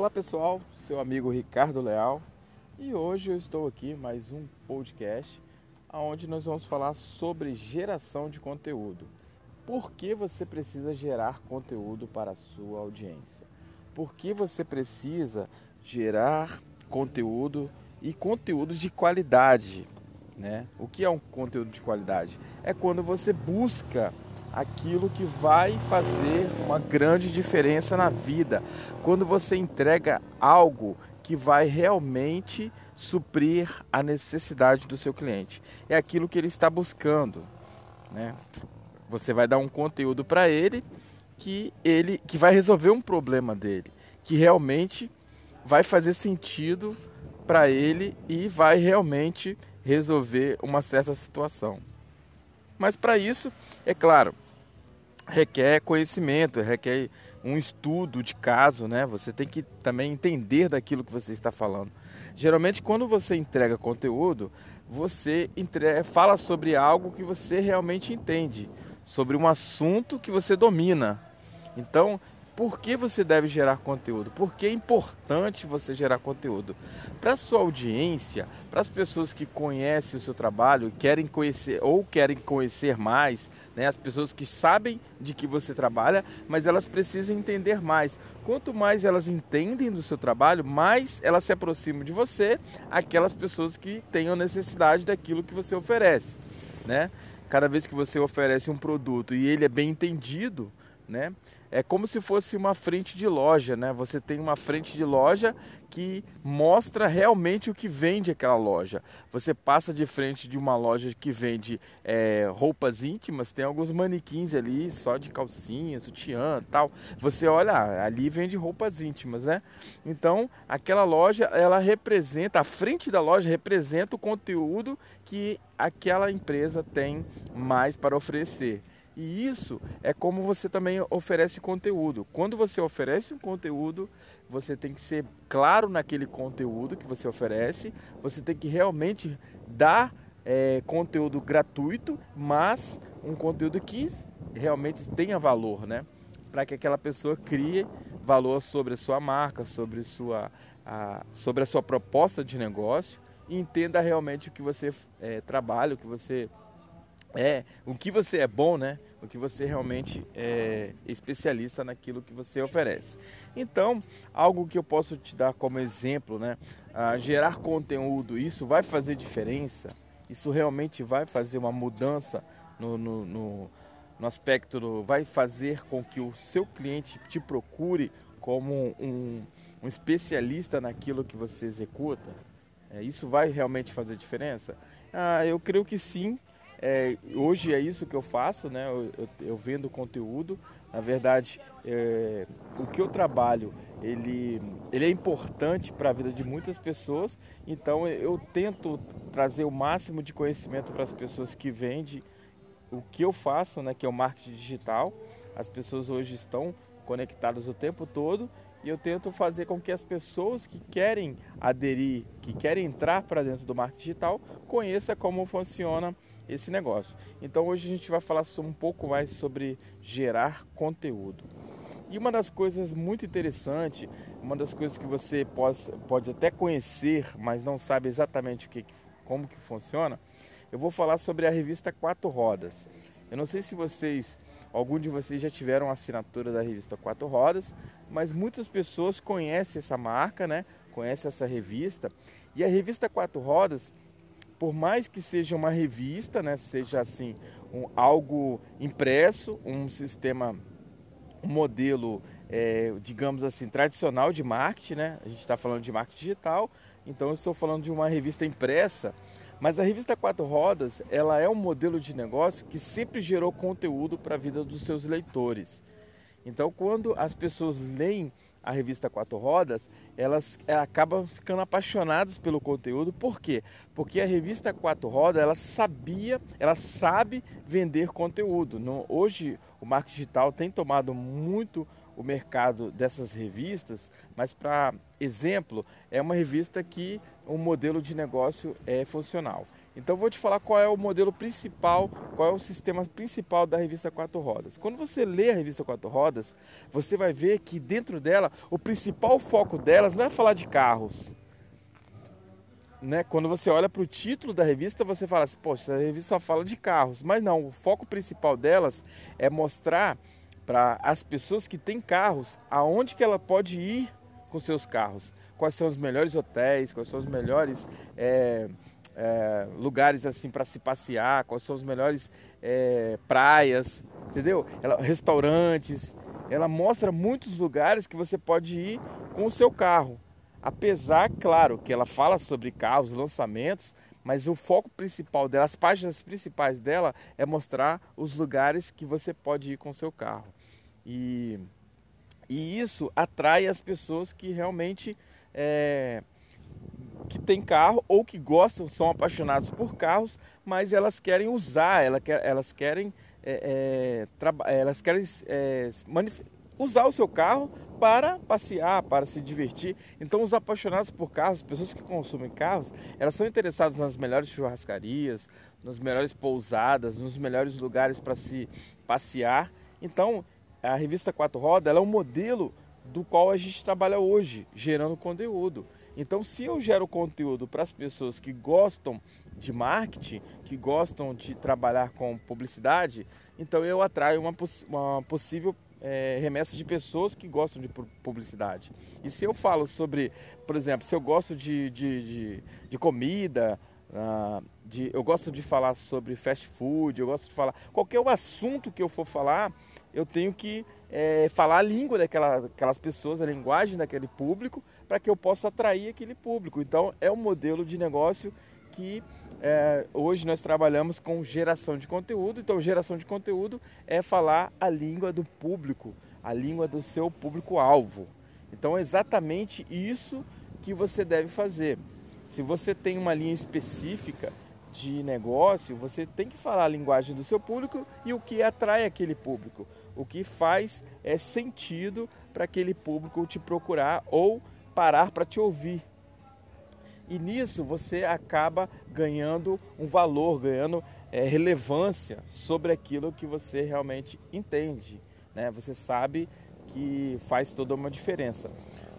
Olá pessoal, seu amigo Ricardo Leal e hoje eu estou aqui mais um podcast onde nós vamos falar sobre geração de conteúdo. Por que você precisa gerar conteúdo para a sua audiência? Por que você precisa gerar conteúdo e conteúdo de qualidade? Né? O que é um conteúdo de qualidade? É quando você busca aquilo que vai fazer uma grande diferença na vida. Quando você entrega algo que vai realmente suprir a necessidade do seu cliente. É aquilo que ele está buscando. Né? Você vai dar um conteúdo para ele que ele que vai resolver um problema dele, que realmente vai fazer sentido para ele e vai realmente resolver uma certa situação. Mas para isso, é claro, requer conhecimento, requer um estudo de caso, né? Você tem que também entender daquilo que você está falando. Geralmente, quando você entrega conteúdo, você entrega, fala sobre algo que você realmente entende, sobre um assunto que você domina. Então, por que você deve gerar conteúdo? Por que é importante você gerar conteúdo? Para a sua audiência, para as pessoas que conhecem o seu trabalho, querem conhecer ou querem conhecer mais, né? as pessoas que sabem de que você trabalha, mas elas precisam entender mais. Quanto mais elas entendem do seu trabalho, mais elas se aproximam de você, aquelas pessoas que tenham necessidade daquilo que você oferece. Né? Cada vez que você oferece um produto e ele é bem entendido, né? É como se fosse uma frente de loja, né? Você tem uma frente de loja que mostra realmente o que vende aquela loja. Você passa de frente de uma loja que vende é, roupas íntimas, tem alguns manequins ali só de calcinha, sutiã, tal. Você olha, ah, ali vende roupas íntimas, né? Então, aquela loja, ela representa, a frente da loja representa o conteúdo que aquela empresa tem mais para oferecer. E isso é como você também oferece conteúdo. Quando você oferece um conteúdo, você tem que ser claro naquele conteúdo que você oferece, você tem que realmente dar é, conteúdo gratuito, mas um conteúdo que realmente tenha valor, né? Para que aquela pessoa crie valor sobre a sua marca, sobre, sua, a, sobre a sua proposta de negócio e entenda realmente o que você é, trabalha, o que você é o que você é bom, né? O que você realmente é especialista naquilo que você oferece. Então, algo que eu posso te dar como exemplo, né? Ah, gerar conteúdo, isso vai fazer diferença? Isso realmente vai fazer uma mudança no, no, no, no aspecto, do, vai fazer com que o seu cliente te procure como um, um especialista naquilo que você executa? É, isso vai realmente fazer diferença? Ah, eu creio que sim, é, hoje é isso que eu faço, né? Eu, eu, eu vendo conteúdo. Na verdade, é, o que eu trabalho, ele, ele é importante para a vida de muitas pessoas. Então, eu tento trazer o máximo de conhecimento para as pessoas que vendem o que eu faço, né? Que é o marketing digital. As pessoas hoje estão conectadas o tempo todo e eu tento fazer com que as pessoas que querem aderir, que querem entrar para dentro do marketing digital, conheça como funciona esse negócio. Então hoje a gente vai falar um pouco mais sobre gerar conteúdo. E uma das coisas muito interessantes, uma das coisas que você pode, pode até conhecer, mas não sabe exatamente o que, como que funciona, eu vou falar sobre a revista Quatro Rodas. Eu não sei se vocês, algum de vocês já tiveram assinatura da revista Quatro Rodas, mas muitas pessoas conhecem essa marca, né? Conhecem essa revista. E a revista Quatro Rodas, por mais que seja uma revista, né, seja assim, um, algo impresso, um sistema, um modelo, é, digamos assim, tradicional de marketing, né? A gente está falando de marketing digital, então eu estou falando de uma revista impressa, mas a revista Quatro Rodas, ela é um modelo de negócio que sempre gerou conteúdo para a vida dos seus leitores. Então, quando as pessoas leem a revista Quatro Rodas, elas é, acabam ficando apaixonadas pelo conteúdo. Por quê? Porque a revista Quatro Rodas, ela sabia, ela sabe vender conteúdo. Hoje, o marketing digital tem tomado muito o mercado dessas revistas, mas para exemplo, é uma revista que o um modelo de negócio é funcional. Então vou te falar qual é o modelo principal, qual é o sistema principal da revista Quatro Rodas. Quando você lê a revista Quatro Rodas, você vai ver que dentro dela o principal foco delas não é falar de carros. Né? Quando você olha para o título da revista, você fala assim, poxa, a revista só fala de carros. Mas não, o foco principal delas é mostrar para as pessoas que têm carros aonde que ela pode ir com seus carros. Quais são os melhores hotéis, quais são os melhores é, é, lugares assim para se passear, quais são os melhores é, praias, entendeu? Ela, restaurantes. Ela mostra muitos lugares que você pode ir com o seu carro. Apesar, claro, que ela fala sobre carros, lançamentos, mas o foco principal dela, as páginas principais dela é mostrar os lugares que você pode ir com o seu carro. E, e isso atrai as pessoas que realmente é, que têm carro ou que gostam, são apaixonados por carros, mas elas querem usar, elas, querem, é, é, elas querem é, usar o seu carro para passear, para se divertir. Então, os apaixonados por carros, pessoas que consumem carros, elas são interessadas nas melhores churrascarias, nas melhores pousadas, nos melhores lugares para se passear. Então, a revista Quatro Rodas é um modelo do qual a gente trabalha hoje, gerando conteúdo. Então, se eu gero conteúdo para as pessoas que gostam de marketing, que gostam de trabalhar com publicidade, então eu atraio uma, poss uma possível é, remessa de pessoas que gostam de publicidade. E se eu falo sobre, por exemplo, se eu gosto de, de, de, de comida, uh, de, eu gosto de falar sobre fast food, eu gosto de falar qualquer assunto que eu for falar, eu tenho que é, falar a língua daquelas pessoas, a linguagem daquele público, para que eu possa atrair aquele público. Então, é um modelo de negócio que é, hoje nós trabalhamos com geração de conteúdo. Então, geração de conteúdo é falar a língua do público, a língua do seu público-alvo. Então, é exatamente isso que você deve fazer. Se você tem uma linha específica de negócio, você tem que falar a linguagem do seu público e o que atrai aquele público, o que faz é sentido para aquele público te procurar ou parar para te ouvir. E nisso você acaba ganhando um valor, ganhando é, relevância sobre aquilo que você realmente entende. Né? Você sabe que faz toda uma diferença.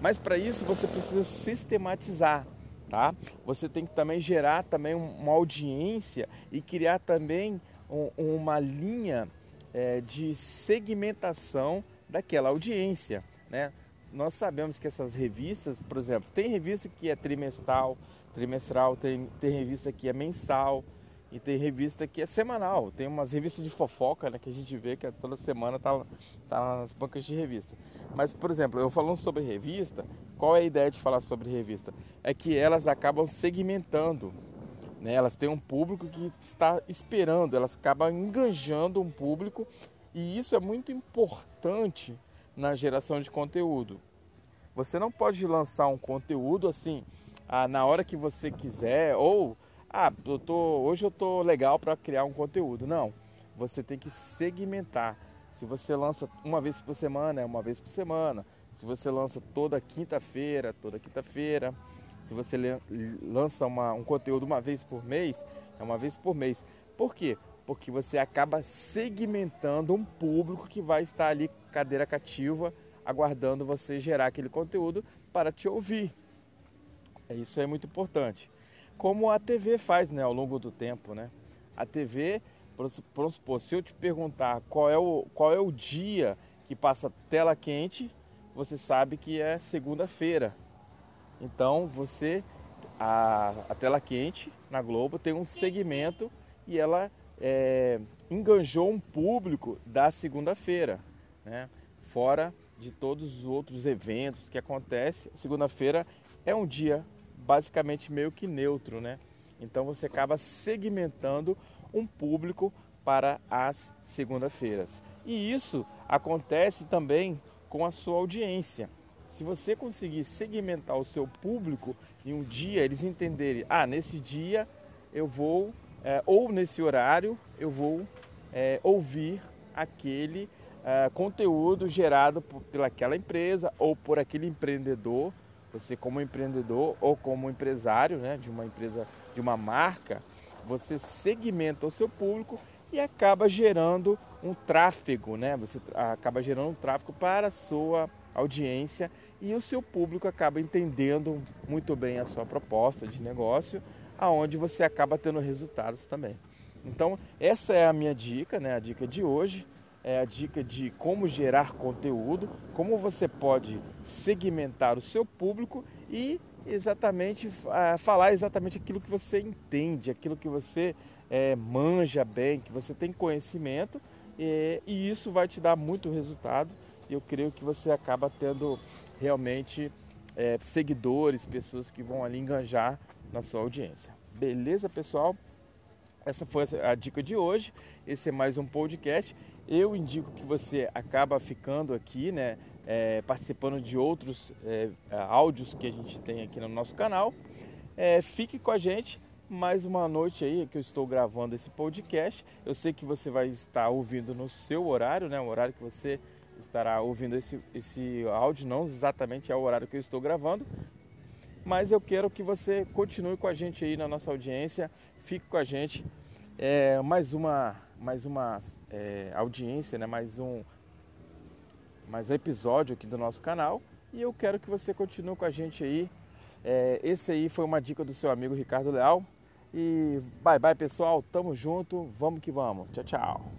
Mas para isso você precisa sistematizar, tá? Você tem que também gerar também uma audiência e criar também um, uma linha é, de segmentação daquela audiência, né? nós sabemos que essas revistas, por exemplo, tem revista que é trimestral, trimestral, tem, tem revista que é mensal e tem revista que é semanal. Tem umas revistas de fofoca né, que a gente vê que é toda semana tá, tá nas bancas de revista. Mas, por exemplo, eu falando sobre revista, qual é a ideia de falar sobre revista? É que elas acabam segmentando. Né? Elas têm um público que está esperando, elas acabam enganjando um público e isso é muito importante na geração de conteúdo. Você não pode lançar um conteúdo assim ah, na hora que você quiser ou ah, eu tô, hoje eu tô legal para criar um conteúdo. Não, você tem que segmentar. Se você lança uma vez por semana, é uma vez por semana. Se você lança toda quinta-feira, toda quinta-feira. Se você lança uma, um conteúdo uma vez por mês, é uma vez por mês. Por quê? porque você acaba segmentando um público que vai estar ali cadeira cativa, aguardando você gerar aquele conteúdo para te ouvir. É, isso é muito importante. Como a TV faz né, ao longo do tempo. Né? A TV, vamos supor, se eu te perguntar qual é, o, qual é o dia que passa tela quente, você sabe que é segunda-feira. Então você, a, a tela quente na Globo tem um segmento e ela é, enganjou um público da segunda-feira, né? fora de todos os outros eventos que acontecem. Segunda-feira é um dia basicamente meio que neutro, né? Então você acaba segmentando um público para as segunda-feiras. E isso acontece também com a sua audiência. Se você conseguir segmentar o seu público em um dia, eles entenderem, ah, nesse dia eu vou é, ou nesse horário eu vou é, ouvir aquele é, conteúdo gerado por, pelaquela empresa ou por aquele empreendedor, você como empreendedor ou como empresário né, de uma empresa, de uma marca, você segmenta o seu público e acaba gerando um tráfego, né? Você acaba gerando um tráfego para a sua audiência e o seu público acaba entendendo muito bem a sua proposta de negócio, aonde você acaba tendo resultados também. Então, essa é a minha dica, né? A dica de hoje é a dica de como gerar conteúdo, como você pode segmentar o seu público e exatamente falar exatamente aquilo que você entende, aquilo que você é, manja bem, que você tem conhecimento e, e isso vai te dar muito resultado. Eu creio que você acaba tendo realmente é, seguidores, pessoas que vão ali enganjar na sua audiência. Beleza, pessoal? Essa foi a dica de hoje. Esse é mais um podcast. Eu indico que você acaba ficando aqui, né, é, participando de outros é, áudios que a gente tem aqui no nosso canal. É, fique com a gente mais uma noite aí que eu estou gravando esse podcast. Eu sei que você vai estar ouvindo no seu horário, né, o horário que você estará ouvindo esse, esse áudio, não exatamente é o horário que eu estou gravando, mas eu quero que você continue com a gente aí na nossa audiência, fique com a gente. É, mais uma, mais uma é, audiência, né? mais, um, mais um episódio aqui do nosso canal e eu quero que você continue com a gente aí. É, esse aí foi uma dica do seu amigo Ricardo Leal. E bye bye pessoal, tamo junto, vamos que vamos. Tchau, tchau.